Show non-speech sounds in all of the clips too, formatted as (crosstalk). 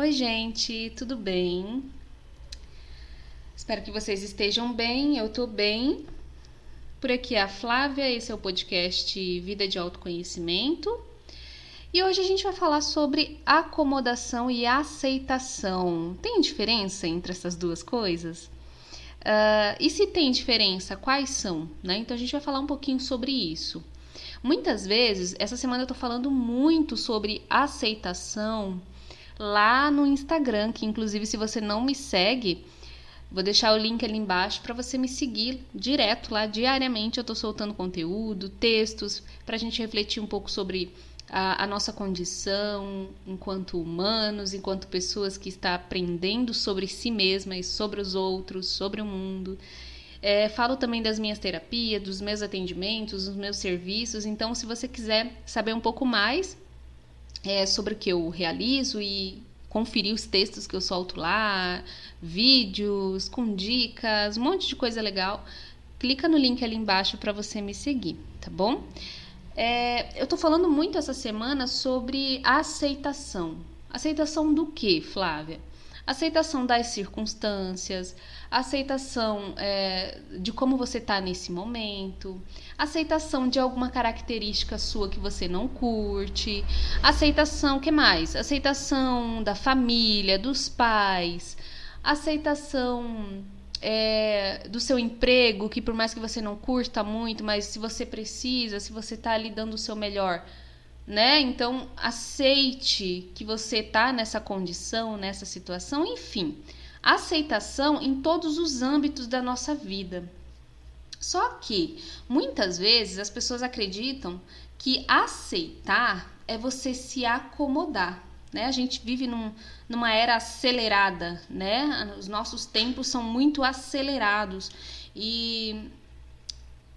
Oi, gente, tudo bem? Espero que vocês estejam bem, eu tô bem. Por aqui é a Flávia, esse é o podcast Vida de Autoconhecimento. E hoje a gente vai falar sobre acomodação e aceitação. Tem diferença entre essas duas coisas? Uh, e se tem diferença, quais são? Né? Então a gente vai falar um pouquinho sobre isso. Muitas vezes, essa semana eu tô falando muito sobre aceitação lá no Instagram, que inclusive se você não me segue, vou deixar o link ali embaixo para você me seguir direto lá diariamente. Eu estou soltando conteúdo, textos para a gente refletir um pouco sobre a, a, nossa condição enquanto humanos, enquanto pessoas que está aprendendo sobre si mesma e sobre os outros, sobre o mundo. É, falo também das minhas terapias, dos meus atendimentos, dos meus serviços. Então, se você quiser saber um pouco mais, é, sobre o que eu realizo e conferir os textos que eu solto lá, vídeos com dicas, um monte de coisa legal, clica no link ali embaixo para você me seguir, tá bom? É, eu tô falando muito essa semana sobre aceitação. Aceitação do que, Flávia? Aceitação das circunstâncias, aceitação é, de como você está nesse momento, aceitação de alguma característica sua que você não curte, aceitação, que mais? Aceitação da família, dos pais, aceitação é, do seu emprego, que por mais que você não curta muito, mas se você precisa, se você está ali dando o seu melhor, né? Então aceite que você está nessa condição, nessa situação, enfim aceitação em todos os âmbitos da nossa vida. Só que muitas vezes as pessoas acreditam que aceitar é você se acomodar. Né? A gente vive num, numa era acelerada, né? Os nossos tempos são muito acelerados e,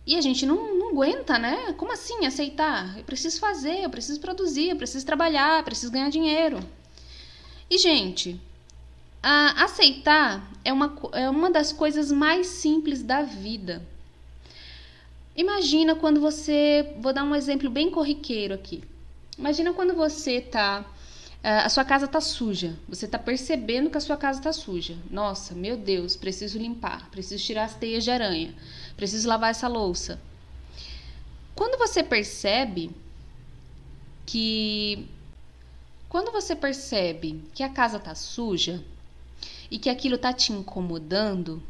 e a gente não, não aguenta, né? Como assim aceitar? Eu preciso fazer, eu preciso produzir, eu preciso trabalhar, eu preciso ganhar dinheiro. E, gente, aceitar é uma, é uma das coisas mais simples da vida. Imagina quando você. Vou dar um exemplo bem corriqueiro aqui. Imagina quando você tá. A sua casa tá suja. Você tá percebendo que a sua casa tá suja. Nossa, meu Deus, preciso limpar. Preciso tirar as teias de aranha. Preciso lavar essa louça. Quando você percebe que. Quando você percebe que a casa tá suja, e que aquilo tá te incomodando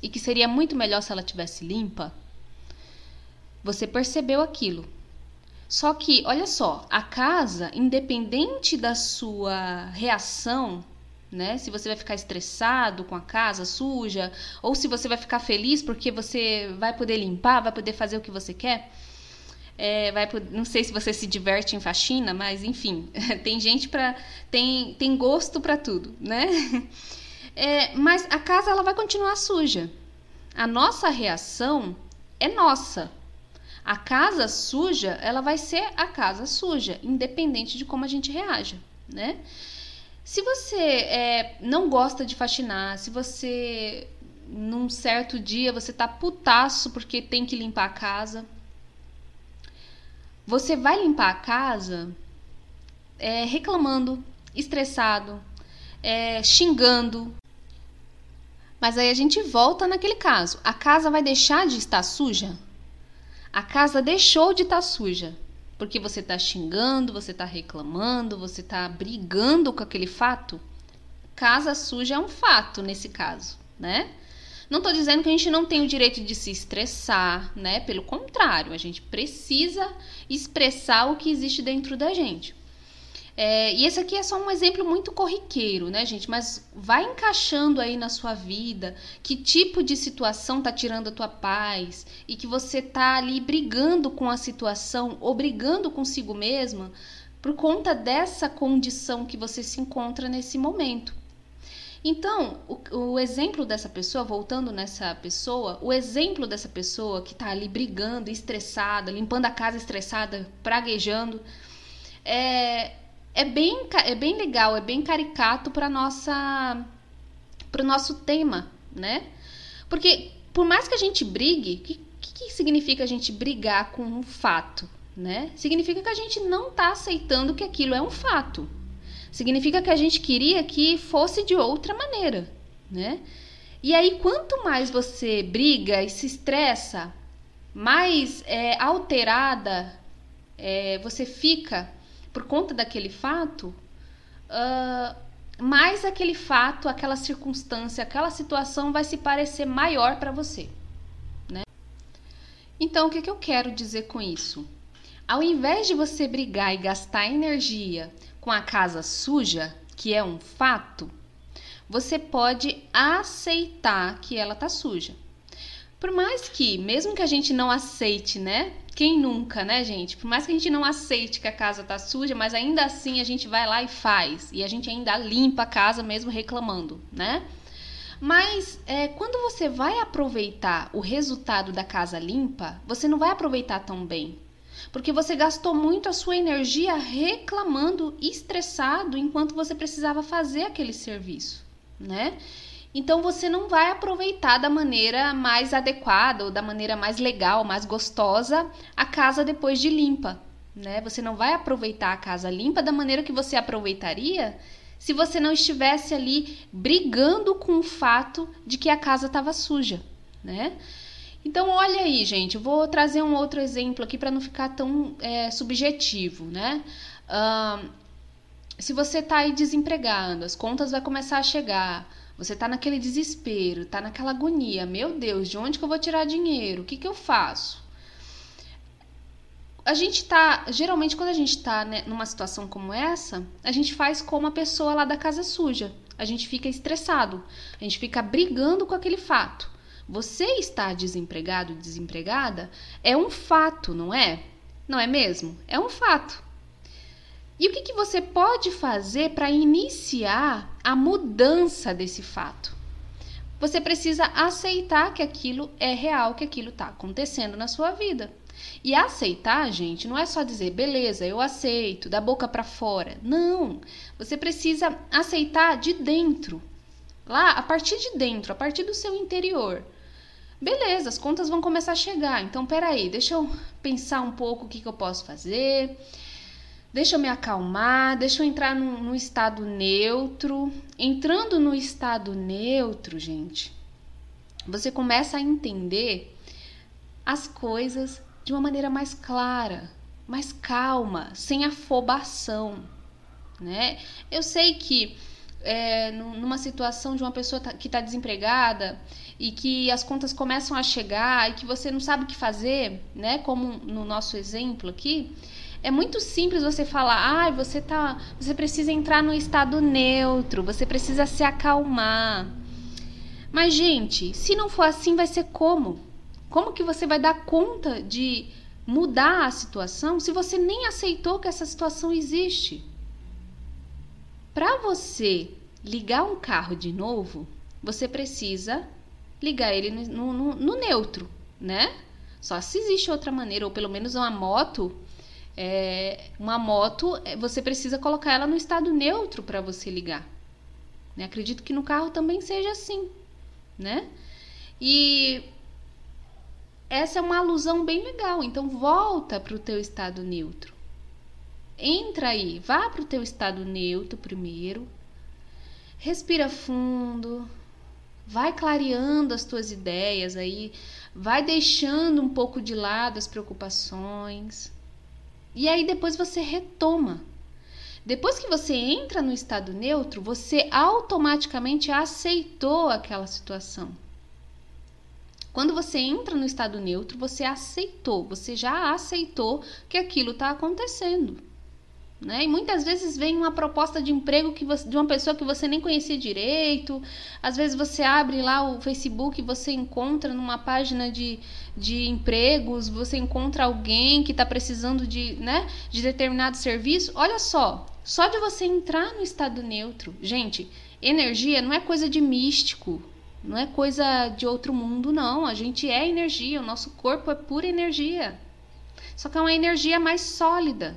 e que seria muito melhor se ela tivesse limpa, você percebeu aquilo. Só que, olha só, a casa, independente da sua reação, né? Se você vai ficar estressado com a casa suja, ou se você vai ficar feliz porque você vai poder limpar, vai poder fazer o que você quer. É, vai, não sei se você se diverte em faxina, mas enfim, (laughs) tem gente para tem, tem gosto para tudo, né? (laughs) É, mas a casa ela vai continuar suja. A nossa reação é nossa. A casa suja, ela vai ser a casa suja, independente de como a gente reaja, né? Se você é, não gosta de faxinar, se você num certo dia você tá putaço porque tem que limpar a casa, você vai limpar a casa é, reclamando, estressado, é, xingando, mas aí a gente volta naquele caso. A casa vai deixar de estar suja? A casa deixou de estar suja. Porque você está xingando, você está reclamando, você está brigando com aquele fato. Casa suja é um fato nesse caso, né? Não estou dizendo que a gente não tem o direito de se estressar, né? Pelo contrário, a gente precisa expressar o que existe dentro da gente. É, e esse aqui é só um exemplo muito corriqueiro, né, gente? Mas vai encaixando aí na sua vida que tipo de situação tá tirando a tua paz e que você tá ali brigando com a situação ou brigando consigo mesma por conta dessa condição que você se encontra nesse momento. Então, o, o, exemplo dessa pessoa, voltando nessa pessoa, o exemplo dessa pessoa que está ali brigando, estressada, limpando a casa estressada, praguejando, é, é bem, é bem legal, é bem caricato para nossa para o nosso tema, né? Porque por mais que a gente brigue, o que, que significa a gente brigar com um fato, né? Significa que a gente não está aceitando que aquilo é um fato. significa que a gente queria que fosse de outra maneira, né? E aí, quanto mais você briga e se estressa, mais é, alterada é, você fica por conta daquele fato, uh, mais aquele fato, aquela circunstância, aquela situação vai se parecer maior para você. Né? Então, o que, que eu quero dizer com isso? Ao invés de você brigar e gastar energia com a casa suja, que é um fato, você pode aceitar que ela tá suja. Por mais que, mesmo que a gente não aceite, né? Quem nunca, né, gente? Por mais que a gente não aceite que a casa tá suja, mas ainda assim a gente vai lá e faz. E a gente ainda limpa a casa mesmo reclamando, né? Mas é, quando você vai aproveitar o resultado da casa limpa, você não vai aproveitar tão bem. Porque você gastou muito a sua energia reclamando, estressado, enquanto você precisava fazer aquele serviço, né? Então você não vai aproveitar da maneira mais adequada ou da maneira mais legal, mais gostosa a casa depois de limpa, né? Você não vai aproveitar a casa limpa da maneira que você aproveitaria se você não estivesse ali brigando com o fato de que a casa estava suja, né? Então, olha aí, gente, eu vou trazer um outro exemplo aqui para não ficar tão é, subjetivo, né? Uh, se você está aí desempregado, as contas vão começar a chegar, você está naquele desespero, está naquela agonia. Meu Deus, de onde que eu vou tirar dinheiro? O que, que eu faço? A gente tá, geralmente quando a gente está né, numa situação como essa, a gente faz como a pessoa lá da casa suja. A gente fica estressado, a gente fica brigando com aquele fato. Você está desempregado, desempregada, é um fato, não é? Não é mesmo? É um fato. E o que, que você pode fazer para iniciar a mudança desse fato? Você precisa aceitar que aquilo é real, que aquilo está acontecendo na sua vida. E aceitar, gente, não é só dizer, beleza, eu aceito, da boca para fora. Não. Você precisa aceitar de dentro. Lá, a partir de dentro, a partir do seu interior. Beleza, as contas vão começar a chegar. Então, peraí, deixa eu pensar um pouco o que, que eu posso fazer Deixa eu me acalmar, deixa eu entrar num, num estado neutro. Entrando no estado neutro, gente, você começa a entender as coisas de uma maneira mais clara, mais calma, sem afobação, né? Eu sei que é, numa situação de uma pessoa tá, que está desempregada e que as contas começam a chegar e que você não sabe o que fazer, né? Como no nosso exemplo aqui, é muito simples você falar, ah, você tá, você precisa entrar no estado neutro, você precisa se acalmar. Mas gente, se não for assim, vai ser como? Como que você vai dar conta de mudar a situação se você nem aceitou que essa situação existe? Para você ligar um carro de novo, você precisa ligar ele no, no, no neutro, né? Só se existe outra maneira, ou pelo menos uma moto é, uma moto, é, você precisa colocar ela no estado neutro para você ligar. Né? Acredito que no carro também seja assim, né? E essa é uma alusão bem legal. Então volta para o teu estado neutro. Entra aí, vá para o teu estado neutro primeiro. Respira fundo. Vai clareando as tuas ideias aí, vai deixando um pouco de lado as preocupações. E aí depois você retoma. Depois que você entra no estado neutro, você automaticamente aceitou aquela situação. Quando você entra no estado neutro, você aceitou, você já aceitou que aquilo está acontecendo. Né? E muitas vezes vem uma proposta de emprego que você, de uma pessoa que você nem conhecia direito. Às vezes você abre lá o Facebook e você encontra numa página de, de empregos, você encontra alguém que está precisando de, né, de determinado serviço. Olha só, só de você entrar no estado neutro. Gente, energia não é coisa de místico, não é coisa de outro mundo, não. A gente é energia, o nosso corpo é pura energia. Só que é uma energia mais sólida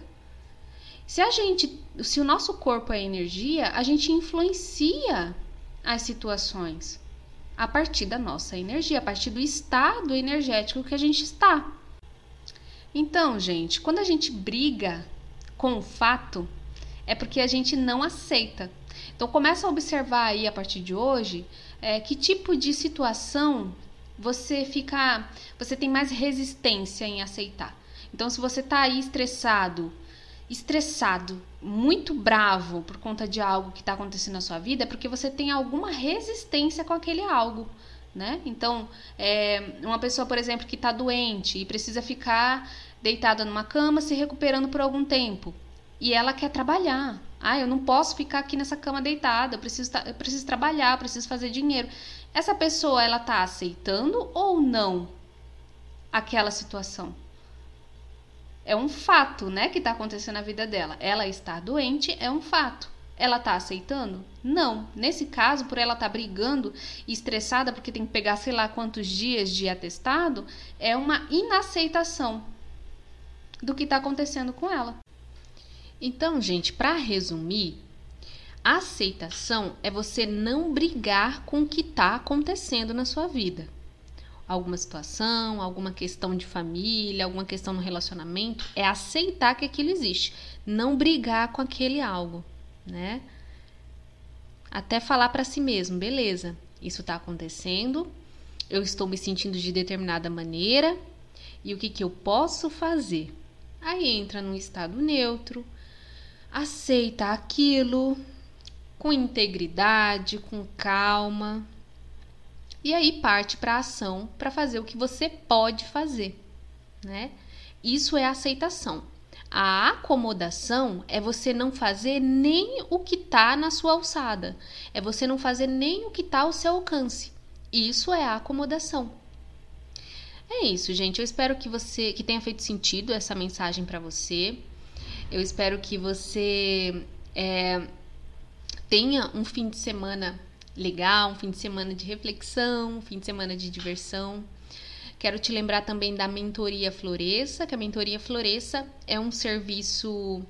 se a gente, se o nosso corpo é energia, a gente influencia as situações a partir da nossa energia, a partir do estado energético que a gente está. Então, gente, quando a gente briga com o fato, é porque a gente não aceita. Então começa a observar aí a partir de hoje é, que tipo de situação você fica, você tem mais resistência em aceitar. Então se você está aí estressado, estressado, muito bravo por conta de algo que está acontecendo na sua vida, é porque você tem alguma resistência com aquele algo. Né? Então, é, uma pessoa, por exemplo, que está doente e precisa ficar deitada numa cama se recuperando por algum tempo e ela quer trabalhar. Ah, eu não posso ficar aqui nessa cama deitada, eu preciso, eu preciso trabalhar, eu preciso fazer dinheiro. Essa pessoa, ela está aceitando ou não aquela situação? É um fato, né, que está acontecendo na vida dela. Ela está doente, é um fato. Ela está aceitando? Não. Nesse caso, por ela estar tá brigando e estressada porque tem que pegar sei lá quantos dias de atestado, é uma inaceitação do que está acontecendo com ela. Então, gente, para resumir, aceitação é você não brigar com o que está acontecendo na sua vida alguma situação, alguma questão de família, alguma questão no relacionamento, é aceitar que aquilo existe, não brigar com aquele algo, né? Até falar para si mesmo, beleza, isso está acontecendo, eu estou me sentindo de determinada maneira e o que, que eu posso fazer? Aí entra num estado neutro, aceita aquilo com integridade, com calma, e aí parte para a ação para fazer o que você pode fazer, né? Isso é aceitação. A acomodação é você não fazer nem o que está na sua alçada, é você não fazer nem o que está ao seu alcance. Isso é a acomodação. É isso, gente. Eu espero que você que tenha feito sentido essa mensagem para você. Eu espero que você é, tenha um fim de semana legal, um fim de semana de reflexão, um fim de semana de diversão. Quero te lembrar também da mentoria Floresça, que a mentoria Floresça é um serviço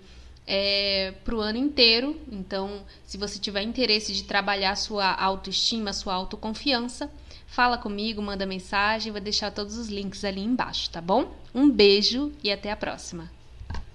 é, para o ano inteiro. Então, se você tiver interesse de trabalhar sua autoestima, sua autoconfiança, fala comigo, manda mensagem, vou deixar todos os links ali embaixo, tá bom? Um beijo e até a próxima.